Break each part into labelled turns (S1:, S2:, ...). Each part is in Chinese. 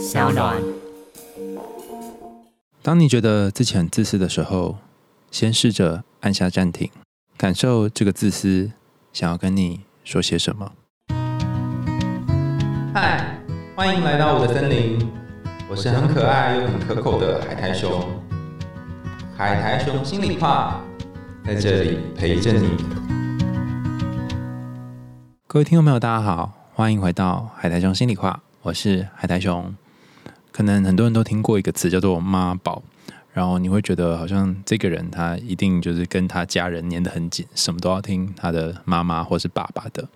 S1: 小暖。
S2: 当你觉得自己很自私的时候，先试着按下暂停，感受这个自私想要跟你说些什么。
S3: 嗨，欢迎来到我的森林，我是很可爱又很可口的海苔熊。海苔熊心里话，在这里陪着你。
S2: 各位听众朋友，大家好，欢迎回到海苔熊心里话，我是海苔熊。可能很多人都听过一个词叫做妈宝，然后你会觉得好像这个人他一定就是跟他家人粘得很紧，什么都要听他的妈妈或是爸爸的。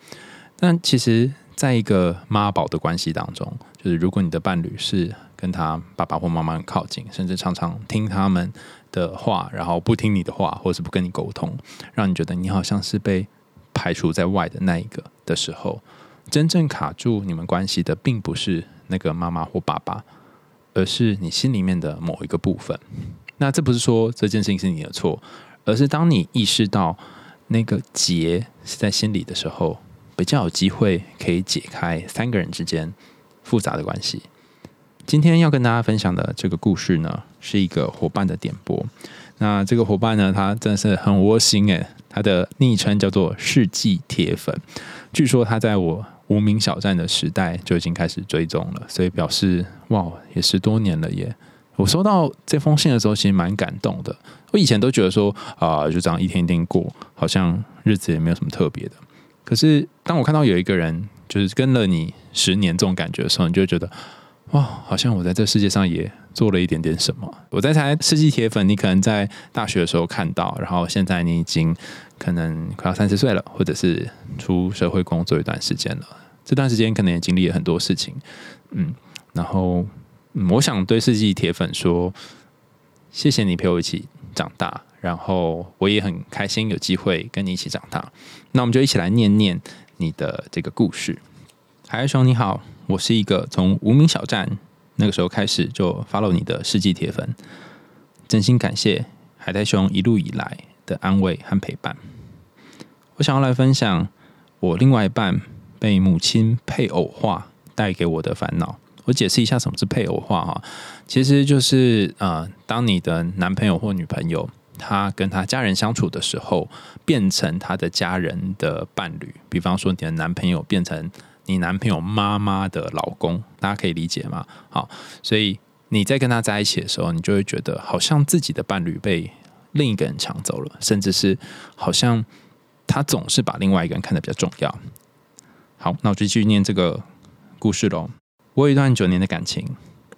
S2: 但其实，在一个妈宝的关系当中，就是如果你的伴侣是跟他爸爸或妈妈靠近，甚至常常听他们的话，然后不听你的话，或是不跟你沟通，让你觉得你好像是被排除在外的那一个的时候，真正卡住你们关系的，并不是那个妈妈或爸爸。而是你心里面的某一个部分。那这不是说这件事情是你的错，而是当你意识到那个结是在心里的时候，比较有机会可以解开三个人之间复杂的关系。今天要跟大家分享的这个故事呢，是一个伙伴的点播。那这个伙伴呢，他真的是很窝心诶，他的昵称叫做世纪铁粉。据说他在我。无名小站的时代就已经开始追踪了，所以表示哇，也十多年了耶！我收到这封信的时候，其实蛮感动的。我以前都觉得说啊，就这样一天一天过，好像日子也没有什么特别的。可是当我看到有一个人就是跟了你十年这种感觉的时候，你就觉得哇，好像我在这世界上也做了一点点什么。我在猜世纪铁粉，你可能在大学的时候看到，然后现在你已经可能快要三十岁了，或者是出社会工作一段时间了。这段时间可能也经历了很多事情，嗯，然后我想对世纪铁粉说，谢谢你陪我一起长大，然后我也很开心有机会跟你一起长大。那我们就一起来念念你的这个故事。海苔熊你好，我是一个从无名小站那个时候开始就 follow 你的世纪铁粉，真心感谢海苔熊一路以来的安慰和陪伴。我想要来分享我另外一半。被母亲配偶化带给我的烦恼，我解释一下什么是配偶化哈，其实就是呃，当你的男朋友或女朋友他跟他家人相处的时候，变成他的家人的伴侣，比方说你的男朋友变成你男朋友妈妈的老公，大家可以理解吗？好，所以你在跟他在一起的时候，你就会觉得好像自己的伴侣被另一个人抢走了，甚至是好像他总是把另外一个人看得比较重要。好，那我就继续念这个故事喽。我有一段九年的感情，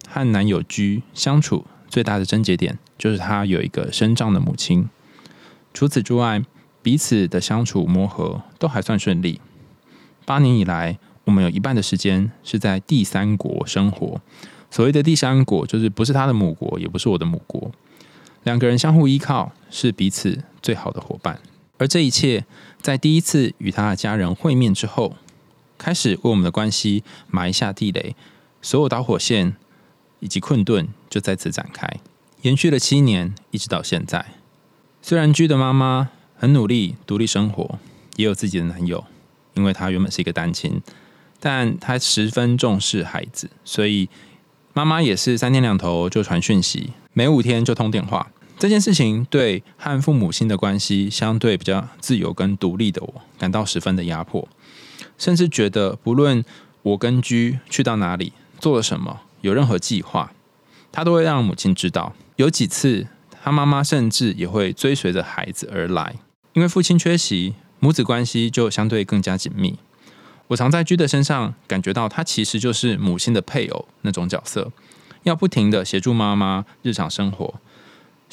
S2: 和男友居相处最大的症结点就是他有一个生障的母亲。除此之外，彼此的相处磨合都还算顺利。八年以来，我们有一半的时间是在第三国生活。所谓的第三国，就是不是他的母国，也不是我的母国。两个人相互依靠，是彼此最好的伙伴。而这一切，在第一次与他的家人会面之后。开始为我们的关系埋下地雷，所有导火线以及困顿就在此展开，延续了七年，一直到现在。虽然居的妈妈很努力独立生活，也有自己的男友，因为她原本是一个单亲，但她十分重视孩子，所以妈妈也是三天两头就传讯息，每五天就通电话。这件事情对和父母亲的关系相对比较自由跟独立的我，感到十分的压迫。甚至觉得，不论我跟居去到哪里，做了什么，有任何计划，他都会让母亲知道。有几次，他妈妈甚至也会追随着孩子而来。因为父亲缺席，母子关系就相对更加紧密。我常在居的身上感觉到，他其实就是母亲的配偶那种角色，要不停的协助妈妈日常生活，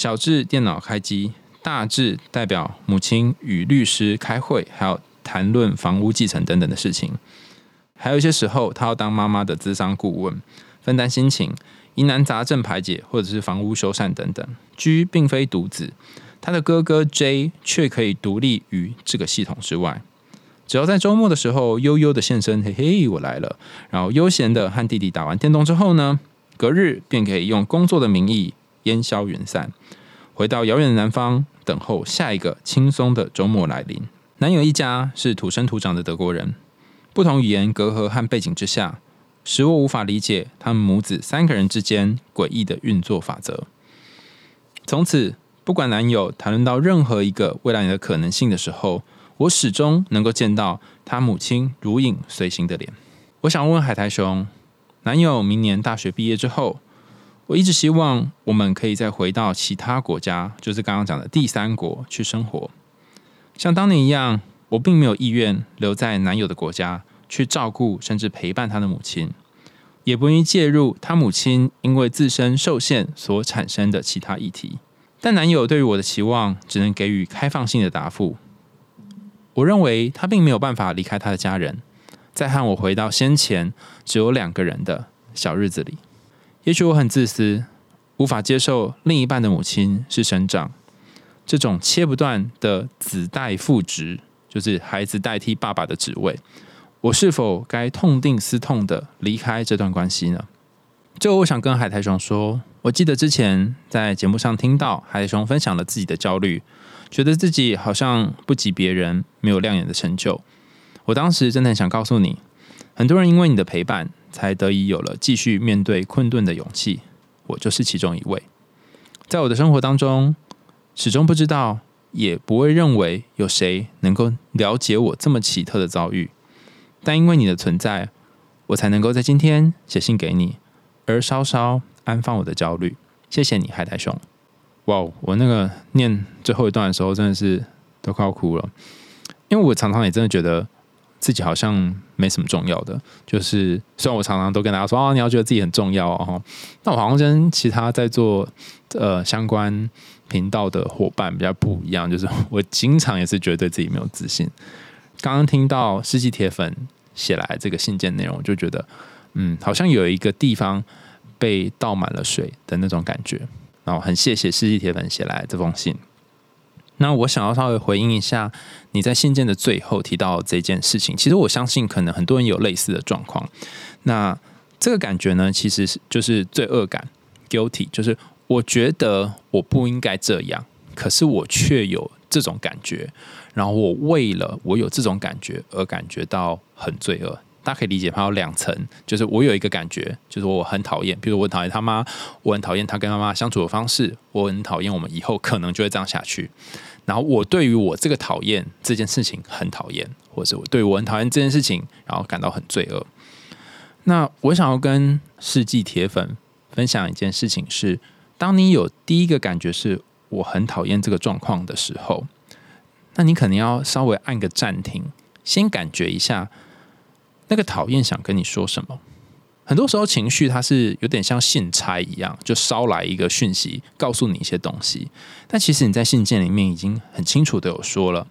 S2: 小至电脑开机，大至代表母亲与律师开会，还有。谈论房屋继承等等的事情，还有一些时候，他要当妈妈的资商顾问，分担心情、疑难杂症排解，或者是房屋修缮等等。G 并非独子，他的哥哥 J 却可以独立于这个系统之外。只要在周末的时候悠悠的现身，嘿嘿，我来了。然后悠闲的和弟弟打完电动之后呢，隔日便可以用工作的名义烟消云散，回到遥远的南方，等候下一个轻松的周末来临。男友一家是土生土长的德国人，不同语言隔阂和背景之下，使我无法理解他们母子三个人之间诡异的运作法则。从此，不管男友谈论到任何一个未来的可能性的时候，我始终能够见到他母亲如影随形的脸。我想问海苔熊，男友明年大学毕业之后，我一直希望我们可以再回到其他国家，就是刚刚讲的第三国去生活，像当年一样。我并没有意愿留在男友的国家去照顾甚至陪伴他的母亲，也不愿意介入他母亲因为自身受限所产生的其他议题。但男友对于我的期望只能给予开放性的答复。我认为他并没有办法离开他的家人，在和我回到先前只有两个人的小日子里。也许我很自私，无法接受另一半的母亲是省长，这种切不断的子代父职。就是孩子代替爸爸的职位，我是否该痛定思痛的离开这段关系呢？最后，我想跟海苔熊说，我记得之前在节目上听到海苔熊分享了自己的焦虑，觉得自己好像不及别人，没有亮眼的成就。我当时真的很想告诉你，很多人因为你的陪伴，才得以有了继续面对困顿的勇气。我就是其中一位，在我的生活当中，始终不知道。也不会认为有谁能够了解我这么奇特的遭遇，但因为你的存在，我才能够在今天写信给你，而稍稍安放我的焦虑。谢谢你，海苔熊。哇，我那个念最后一段的时候，真的是都快要哭了，因为我常常也真的觉得自己好像没什么重要的。就是虽然我常常都跟大家说啊，你要觉得自己很重要哦，那我好像跟其他在做呃相关。频道的伙伴比较不一样，就是我经常也是觉得自己没有自信。刚刚听到世纪铁粉写来这个信件内容，我就觉得，嗯，好像有一个地方被倒满了水的那种感觉。然后很谢谢世纪铁粉写来这封信。那我想要稍微回应一下你在信件的最后提到这件事情。其实我相信，可能很多人有类似的状况。那这个感觉呢，其实是就是罪恶感 （guilty），就是。我觉得我不应该这样，可是我却有这种感觉，然后我为了我有这种感觉而感觉到很罪恶。大家可以理解，它有两层，就是我有一个感觉，就是我很讨厌，比如我讨厌他妈，我很讨厌他跟妈妈相处的方式，我很讨厌我们以后可能就会这样下去。然后我对于我这个讨厌这件事情很讨厌，或者我对我很讨厌这件事情，然后感到很罪恶。那我想要跟世纪铁粉分享一件事情是。当你有第一个感觉是我很讨厌这个状况的时候，那你可能要稍微按个暂停，先感觉一下那个讨厌想跟你说什么。很多时候情绪它是有点像信差一样，就捎来一个讯息，告诉你一些东西。但其实你在信件里面已经很清楚的有说了，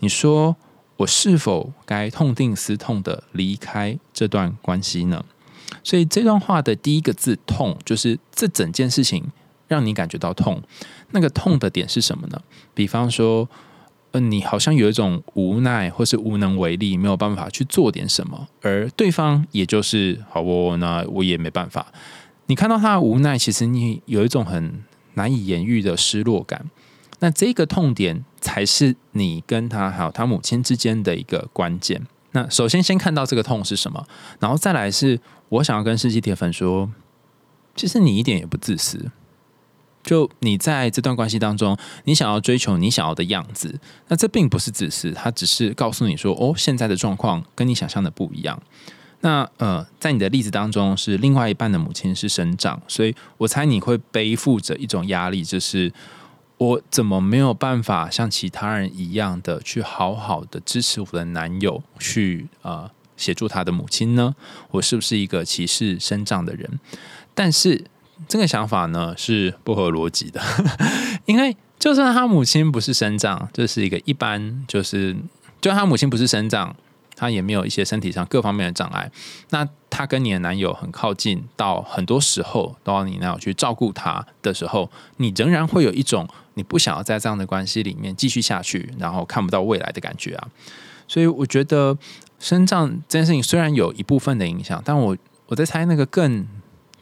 S2: 你说我是否该痛定思痛的离开这段关系呢？所以这段话的第一个字“痛”，就是这整件事情。让你感觉到痛，那个痛的点是什么呢？比方说，呃，你好像有一种无奈或是无能为力，没有办法去做点什么，而对方也就是好不，那我也没办法。你看到他的无奈，其实你有一种很难以言喻的失落感。那这个痛点才是你跟他还有他母亲之间的一个关键。那首先先看到这个痛是什么，然后再来是我想要跟世纪铁粉说，其实你一点也不自私。就你在这段关系当中，你想要追求你想要的样子，那这并不是自私，他只是告诉你说，哦，现在的状况跟你想象的不一样。那呃，在你的例子当中，是另外一半的母亲是生长，所以我猜你会背负着一种压力，就是我怎么没有办法像其他人一样的去好好的支持我的男友，去呃协助他的母亲呢？我是不是一个歧视生长的人？但是。这个想法呢是不合逻辑的，因为就算他母亲不是生长，这是一个一般，就是就算他母亲不是生长，他也没有一些身体上各方面的障碍。那他跟你的男友很靠近，到很多时候都要你男友去照顾他的时候，你仍然会有一种你不想要在这样的关系里面继续下去，然后看不到未来的感觉啊。所以我觉得生长这件事情虽然有一部分的影响，但我我在猜那个更。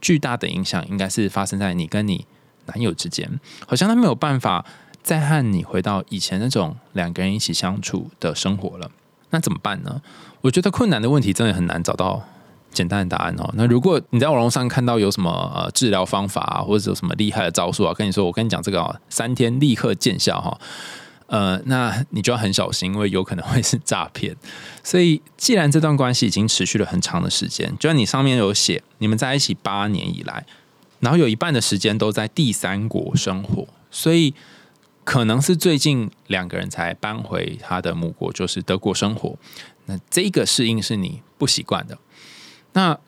S2: 巨大的影响应该是发生在你跟你男友之间，好像他没有办法再和你回到以前那种两个人一起相处的生活了。那怎么办呢？我觉得困难的问题真的很难找到简单的答案哦。那如果你在网络上看到有什么呃治疗方法啊，或者有什么厉害的招数啊，跟你说，我跟你讲这个啊，三天立刻见效哈。呃，那你就要很小心，因为有可能会是诈骗。所以，既然这段关系已经持续了很长的时间，就像你上面有写，你们在一起八年以来，然后有一半的时间都在第三国生活，所以可能是最近两个人才搬回他的母国，就是德国生活。那这个适应是你不习惯的。那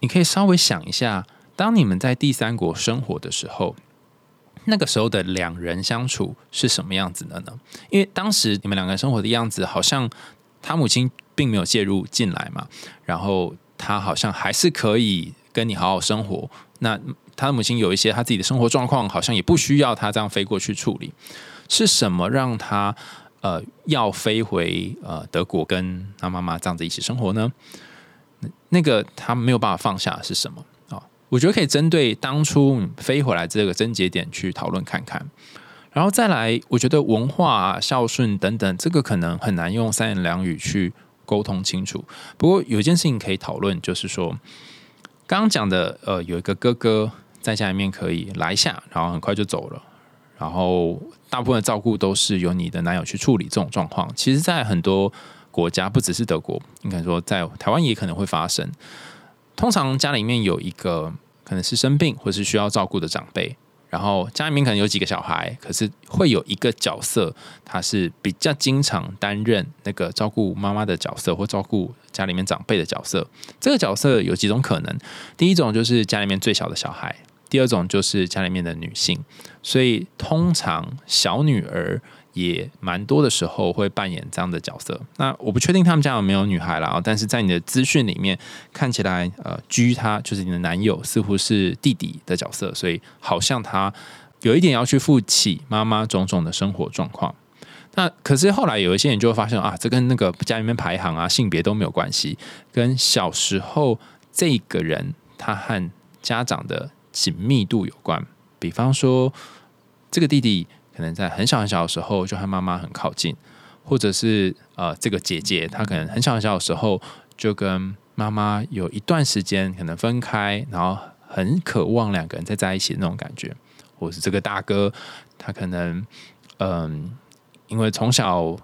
S2: 你可以稍微想一下，当你们在第三国生活的时候。那个时候的两人相处是什么样子的呢？因为当时你们两个人生活的样子，好像他母亲并没有介入进来嘛，然后他好像还是可以跟你好好生活。那他的母亲有一些他自己的生活状况，好像也不需要他这样飞过去处理。是什么让他呃要飞回呃德国跟他妈妈这样子一起生活呢？那个他没有办法放下是什么？我觉得可以针对当初飞回来这个症结点去讨论看看，然后再来，我觉得文化、孝顺等等，这个可能很难用三言两语去沟通清楚。不过有一件事情可以讨论，就是说，刚刚讲的，呃，有一个哥哥在家里面可以来下，然后很快就走了，然后大部分的照顾都是由你的男友去处理。这种状况，其实在很多国家，不只是德国，应该说在台湾也可能会发生。通常家里面有一个可能是生病或是需要照顾的长辈，然后家里面可能有几个小孩，可是会有一个角色，他是比较经常担任那个照顾妈妈的角色或照顾家里面长辈的角色。这个角色有几种可能，第一种就是家里面最小的小孩，第二种就是家里面的女性，所以通常小女儿。也蛮多的时候会扮演这样的角色。那我不确定他们家有没有女孩啦，但是在你的资讯里面看起来，呃，居他就是你的男友，似乎是弟弟的角色，所以好像他有一点要去负起妈妈种种的生活状况。那可是后来有一些人就会发现啊，这跟那个家里面排行啊、性别都没有关系，跟小时候这个人他和家长的紧密度有关。比方说，这个弟弟。可能在很小很小的时候就和妈妈很靠近，或者是呃，这个姐姐她可能很小很小的时候就跟妈妈有一段时间可能分开，然后很渴望两个人再在一起的那种感觉，或是这个大哥他可能嗯，因为从小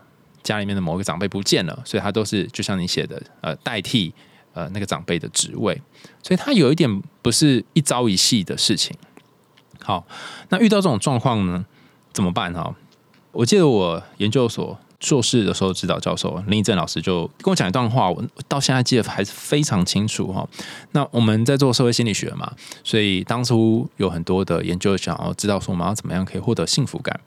S2: 家里面的某一个长辈不见了，所以他都是就像你写的呃，代替呃那个长辈的职位，所以他有一点不是一朝一夕的事情。好，那遇到这种状况呢？怎么办哈？我记得我研究所硕士的时候，指导教授林义正老师就跟我讲一段话，我到现在记得还是非常清楚哈。那我们在做社会心理学嘛，所以当初有很多的研究想要知道说我们要怎么样可以获得幸福感。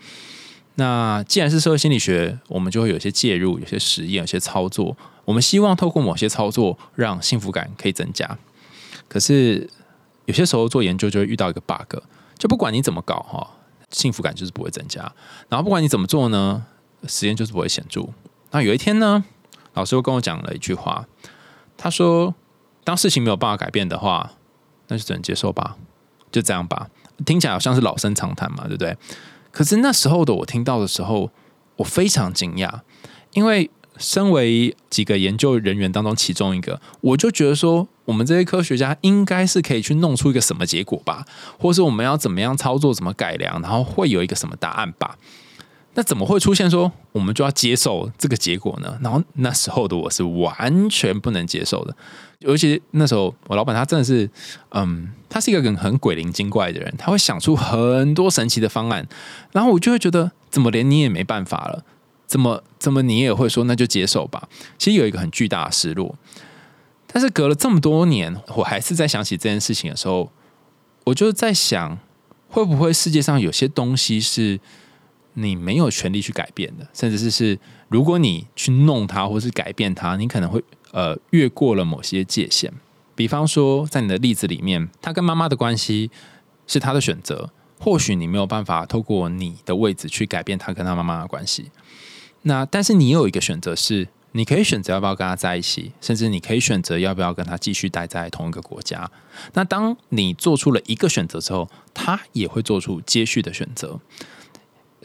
S2: 那既然是社会心理学，我们就会有些介入、有些实验、有些操作。我们希望透过某些操作让幸福感可以增加。可是有些时候做研究就会遇到一个 bug，就不管你怎么搞哈。幸福感就是不会增加，然后不管你怎么做呢，时间就是不会显著。那有一天呢，老师又跟我讲了一句话，他说：“当事情没有办法改变的话，那就只能接受吧，就这样吧。”听起来好像是老生常谈嘛，对不对？可是那时候的我听到的时候，我非常惊讶，因为。身为几个研究人员当中其中一个，我就觉得说，我们这些科学家应该是可以去弄出一个什么结果吧，或是我们要怎么样操作、怎么改良，然后会有一个什么答案吧？那怎么会出现说我们就要接受这个结果呢？然后那时候的我是完全不能接受的，尤其那时候我老板他真的是，嗯，他是一个很很鬼灵精怪的人，他会想出很多神奇的方案，然后我就会觉得，怎么连你也没办法了？怎么怎么你也会说那就接受吧？其实有一个很巨大的失落，但是隔了这么多年，我还是在想起这件事情的时候，我就在想，会不会世界上有些东西是你没有权利去改变的，甚至是是如果你去弄它或是改变它，你可能会呃越过了某些界限。比方说，在你的例子里面，他跟妈妈的关系是他的选择，或许你没有办法透过你的位置去改变他跟他妈妈的关系。那但是你有一个选择是，你可以选择要不要跟他在一起，甚至你可以选择要不要跟他继续待在同一个国家。那当你做出了一个选择之后，他也会做出接续的选择。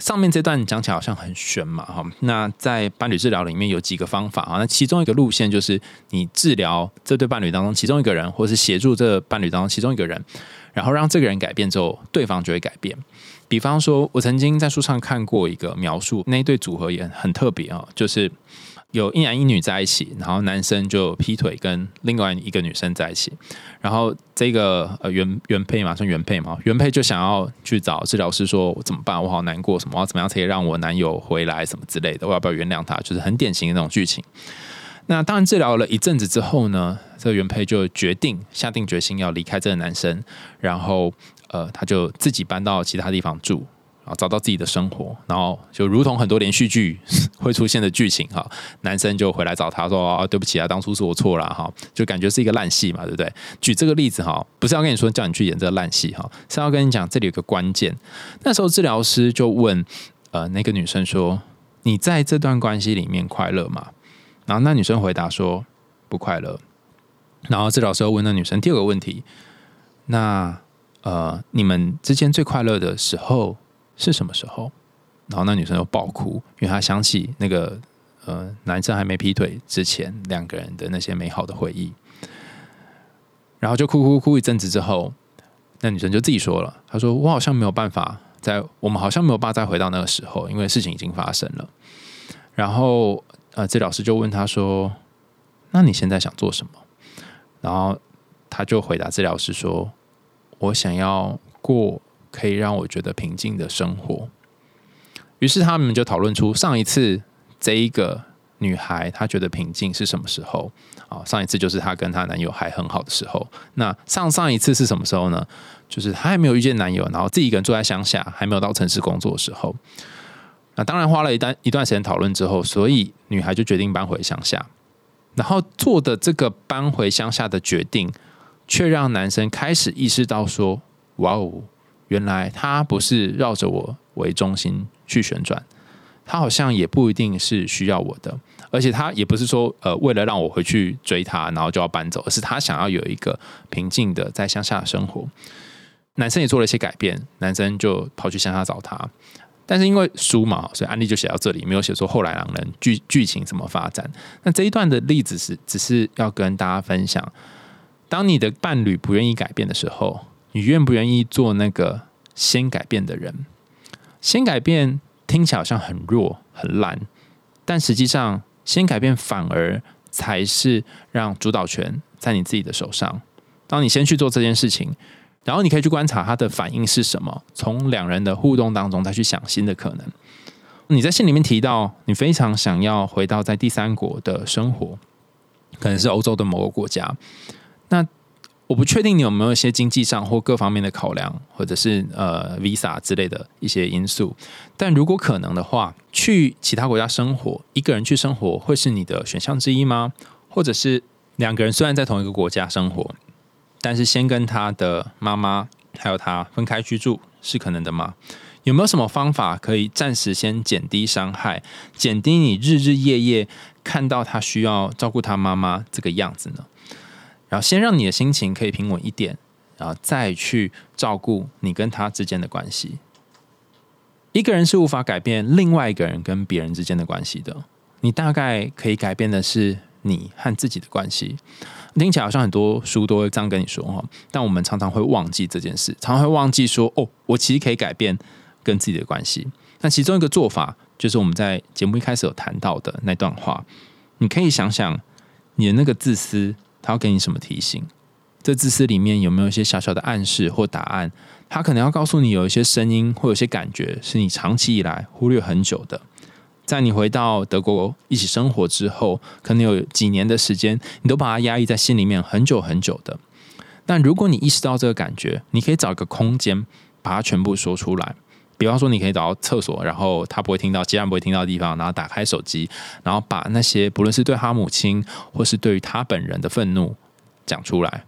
S2: 上面这段讲起来好像很玄嘛，哈。那在伴侣治疗里面有几个方法啊？那其中一个路线就是你治疗这对伴侣当中其中一个人，或是协助这伴侣当中其中一个人，然后让这个人改变之后，对方就会改变。比方说，我曾经在书上看过一个描述，那一对组合也很特别啊，就是有一男一女在一起，然后男生就劈腿跟另外一个女生在一起，然后这个呃原原配嘛，算原配嘛，原配就想要去找治疗师说怎么办，我好难过，什么我要怎么样可以让我男友回来什么之类的，我要不要原谅他？就是很典型的那种剧情。那当然治疗了一阵子之后呢，这个原配就决定下定决心要离开这个男生，然后。呃，他就自己搬到其他地方住，找到自己的生活，然后就如同很多连续剧 会出现的剧情哈，男生就回来找他说：“啊，对不起啊，当初是我错了哈。”就感觉是一个烂戏嘛，对不对？举这个例子哈，不是要跟你说叫你去演这个烂戏哈，是要跟你讲这里有个关键。那时候治疗师就问呃那个女生说：“你在这段关系里面快乐吗？”然后那女生回答说：“不快乐。”然后治疗师又问那女生第二个问题：“那？”呃，你们之间最快乐的时候是什么时候？然后那女生又爆哭，因为她想起那个呃男生还没劈腿之前两个人的那些美好的回忆，然后就哭哭哭一阵子之后，那女生就自己说了，她说：“我好像没有办法在，我们好像没有办法再回到那个时候，因为事情已经发生了。”然后呃，治疗师就问她说：“那你现在想做什么？”然后她就回答治疗师说。我想要过可以让我觉得平静的生活，于是他们就讨论出上一次这一个女孩她觉得平静是什么时候啊？上一次就是她跟她男友还很好的时候。那上上一次是什么时候呢？就是她还没有遇见男友，然后自己一个人住在乡下，还没有到城市工作的时候。那当然花了一段一段时间讨论之后，所以女孩就决定搬回乡下，然后做的这个搬回乡下的决定。却让男生开始意识到说：“哇哦，原来他不是绕着我为中心去旋转，他好像也不一定是需要我的，而且他也不是说呃为了让我回去追他，然后就要搬走，而是他想要有一个平静的在乡下的生活。”男生也做了一些改变，男生就跑去乡下找他，但是因为书嘛，所以案例就写到这里，没有写说后来两人剧剧情怎么发展。那这一段的例子是只是要跟大家分享。当你的伴侣不愿意改变的时候，你愿不愿意做那个先改变的人？先改变听起来好像很弱、很烂，但实际上，先改变反而才是让主导权在你自己的手上。当你先去做这件事情，然后你可以去观察他的反应是什么，从两人的互动当中再去想新的可能。你在信里面提到，你非常想要回到在第三国的生活，可能是欧洲的某个国家。那我不确定你有没有一些经济上或各方面的考量，或者是呃 visa 之类的一些因素。但如果可能的话，去其他国家生活，一个人去生活会是你的选项之一吗？或者是两个人虽然在同一个国家生活，但是先跟他的妈妈还有他分开居住是可能的吗？有没有什么方法可以暂时先减低伤害，减低你日日夜夜看到他需要照顾他妈妈这个样子呢？然后先让你的心情可以平稳一点，然后再去照顾你跟他之间的关系。一个人是无法改变另外一个人跟别人之间的关系的，你大概可以改变的是你和自己的关系。听起来好像很多书都会这样跟你说哈，但我们常常会忘记这件事，常常会忘记说哦，我其实可以改变跟自己的关系。那其中一个做法就是我们在节目一开始有谈到的那段话，你可以想想你的那个自私。他要给你什么提醒？这自私里面有没有一些小小的暗示或答案？他可能要告诉你有一些声音或有些感觉是你长期以来忽略很久的。在你回到德国一起生活之后，可能有几年的时间，你都把它压抑在心里面很久很久的。但如果你意识到这个感觉，你可以找一个空间把它全部说出来。比方说，你可以找到厕所，然后他不会听到，其他人不会听到的地方，然后打开手机，然后把那些不论是对他母亲，或是对于他本人的愤怒讲出来。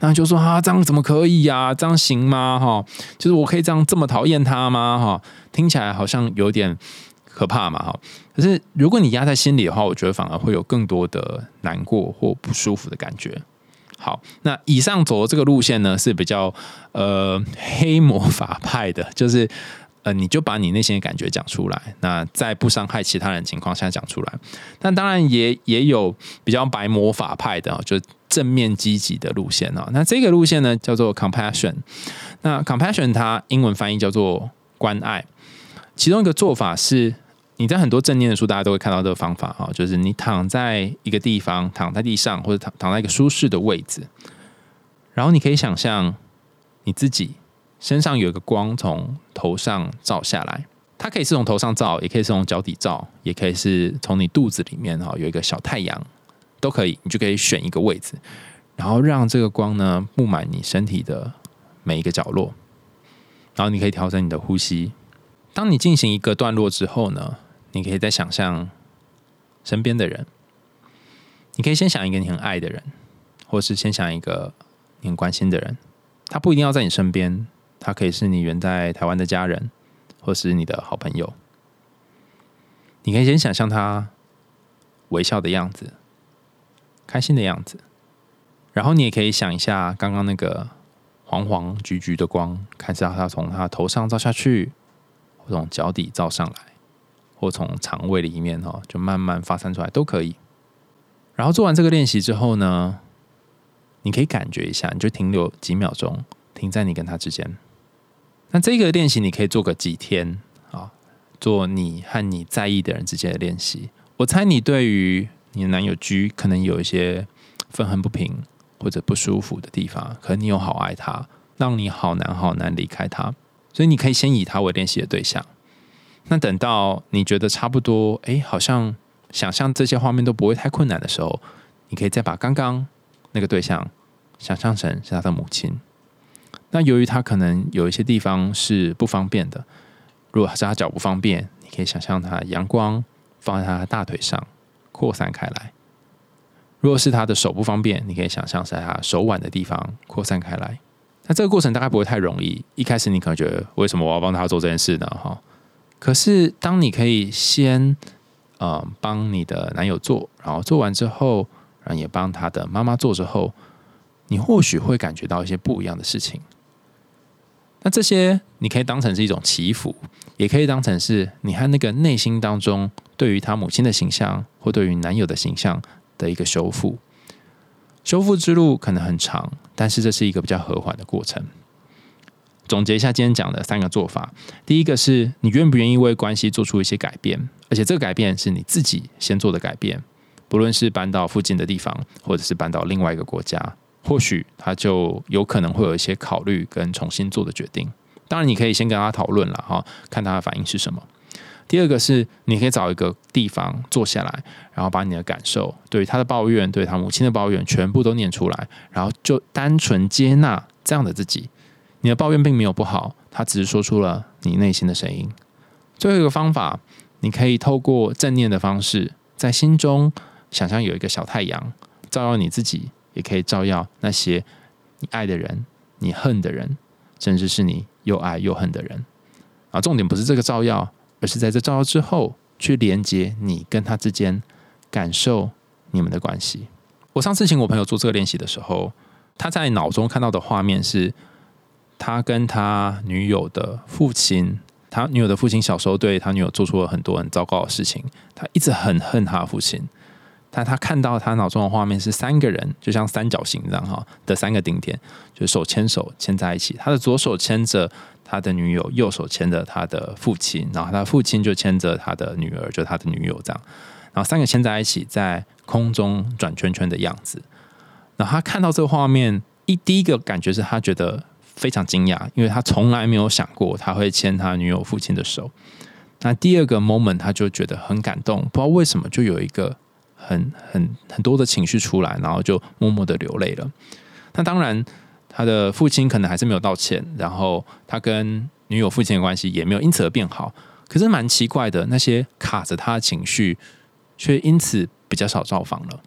S2: 那就说啊，这样怎么可以呀？这样行吗？哈，就是我可以这样这么讨厌他吗？哈，听起来好像有点可怕嘛，哈。可是如果你压在心里的话，我觉得反而会有更多的难过或不舒服的感觉。好，那以上走的这个路线呢，是比较呃黑魔法派的，就是。呃，你就把你内心的感觉讲出来，那在不伤害其他人情况下讲出来。那当然也也有比较白魔法派的，就正面积极的路线哦。那这个路线呢叫做 compassion。那 compassion 它英文翻译叫做关爱。其中一个做法是，你在很多正念的书，大家都会看到这个方法哈，就是你躺在一个地方，躺在地上或者躺躺在一个舒适的位置，然后你可以想象你自己。身上有一个光从头上照下来，它可以是从头上照，也可以是从脚底照，也可以是从你肚子里面哈有一个小太阳，都可以。你就可以选一个位置，然后让这个光呢布满你身体的每一个角落，然后你可以调整你的呼吸。当你进行一个段落之后呢，你可以再想象身边的人，你可以先想一个你很爱的人，或是先想一个你很关心的人，他不一定要在你身边。他可以是你远在台湾的家人，或是你的好朋友。你可以先想象他微笑的样子，开心的样子。然后你也可以想一下，刚刚那个黄黄橘橘的光，看是他从他头上照下去，或从脚底照上来，或从肠胃里面哈，就慢慢发散出来，都可以。然后做完这个练习之后呢，你可以感觉一下，你就停留几秒钟，停在你跟他之间。那这个练习你可以做个几天啊？做你和你在意的人之间的练习。我猜你对于你的男友居可能有一些愤恨不平或者不舒服的地方，可能你又好爱他，让你好难好难离开他，所以你可以先以他为练习的对象。那等到你觉得差不多，哎，好像想象这些画面都不会太困难的时候，你可以再把刚刚那个对象想象成是他的母亲。那由于他可能有一些地方是不方便的，如果是他脚不方便，你可以想象他阳光放在他的大腿上扩散开来；如果是他的手不方便，你可以想象在他手腕的地方扩散开来。那这个过程大概不会太容易，一开始你可能觉得为什么我要帮他做这件事呢？哈，可是当你可以先呃帮你的男友做，然后做完之后，然后也帮他的妈妈做之后，你或许会感觉到一些不一样的事情。那这些你可以当成是一种祈福，也可以当成是你和那个内心当中对于他母亲的形象或对于男友的形象的一个修复。修复之路可能很长，但是这是一个比较和缓的过程。总结一下今天讲的三个做法：第一个是你愿不愿意为关系做出一些改变，而且这个改变是你自己先做的改变，不论是搬到附近的地方，或者是搬到另外一个国家。或许他就有可能会有一些考虑跟重新做的决定。当然，你可以先跟他讨论了哈，看他的反应是什么。第二个是，你可以找一个地方坐下来，然后把你的感受，对他的抱怨，对他母亲的抱怨，全部都念出来，然后就单纯接纳这样的自己。你的抱怨并没有不好，他只是说出了你内心的声音。最后一个方法，你可以透过正念的方式，在心中想象有一个小太阳，照耀你自己。也可以照耀那些你爱的人、你恨的人，甚至是你又爱又恨的人。啊，重点不是这个照耀，而是在这照耀之后，去连接你跟他之间，感受你们的关系。我上次请我朋友做这个练习的时候，他在脑中看到的画面是，他跟他女友的父亲，他女友的父亲小时候对他女友做出了很多很糟糕的事情，他一直很恨他父亲。但他看到他脑中的画面是三个人，就像三角形这样哈的三个顶点，就手牵手牵在一起。他的左手牵着他的女友，右手牵着他的父亲，然后他父亲就牵着他的女儿，就他的女友这样。然后三个牵在一起，在空中转圈圈的样子。然后他看到这个画面，一第一个感觉是他觉得非常惊讶，因为他从来没有想过他会牵他女友父亲的手。那第二个 moment，他就觉得很感动，不知道为什么就有一个。很很很多的情绪出来，然后就默默的流泪了。那当然，他的父亲可能还是没有道歉，然后他跟女友父亲的关系也没有因此而变好。可是蛮奇怪的，那些卡着他的情绪，却因此比较少造访了。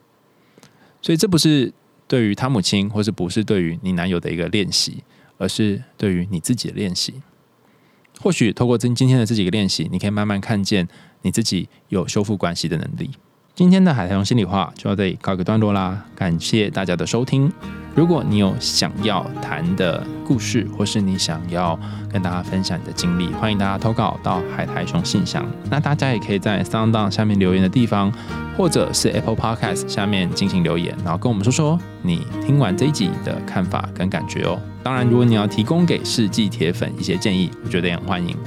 S2: 所以这不是对于他母亲，或是不是对于你男友的一个练习，而是对于你自己的练习。或许透过今今天的这几个练习，你可以慢慢看见你自己有修复关系的能力。今天的海苔熊心里话就到这里告一个段落啦，感谢大家的收听。如果你有想要谈的故事，或是你想要跟大家分享你的经历，欢迎大家投稿到海苔熊信箱。那大家也可以在 Sound On 下面留言的地方，或者是 Apple Podcast 下面进行留言，然后跟我们说说你听完这一集的看法跟感觉哦。当然，如果你要提供给世纪铁粉一些建议，我觉得也很欢迎。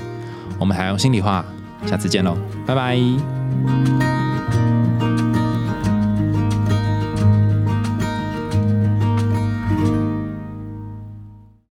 S2: 我们海苔熊心里话，下次见喽，拜拜。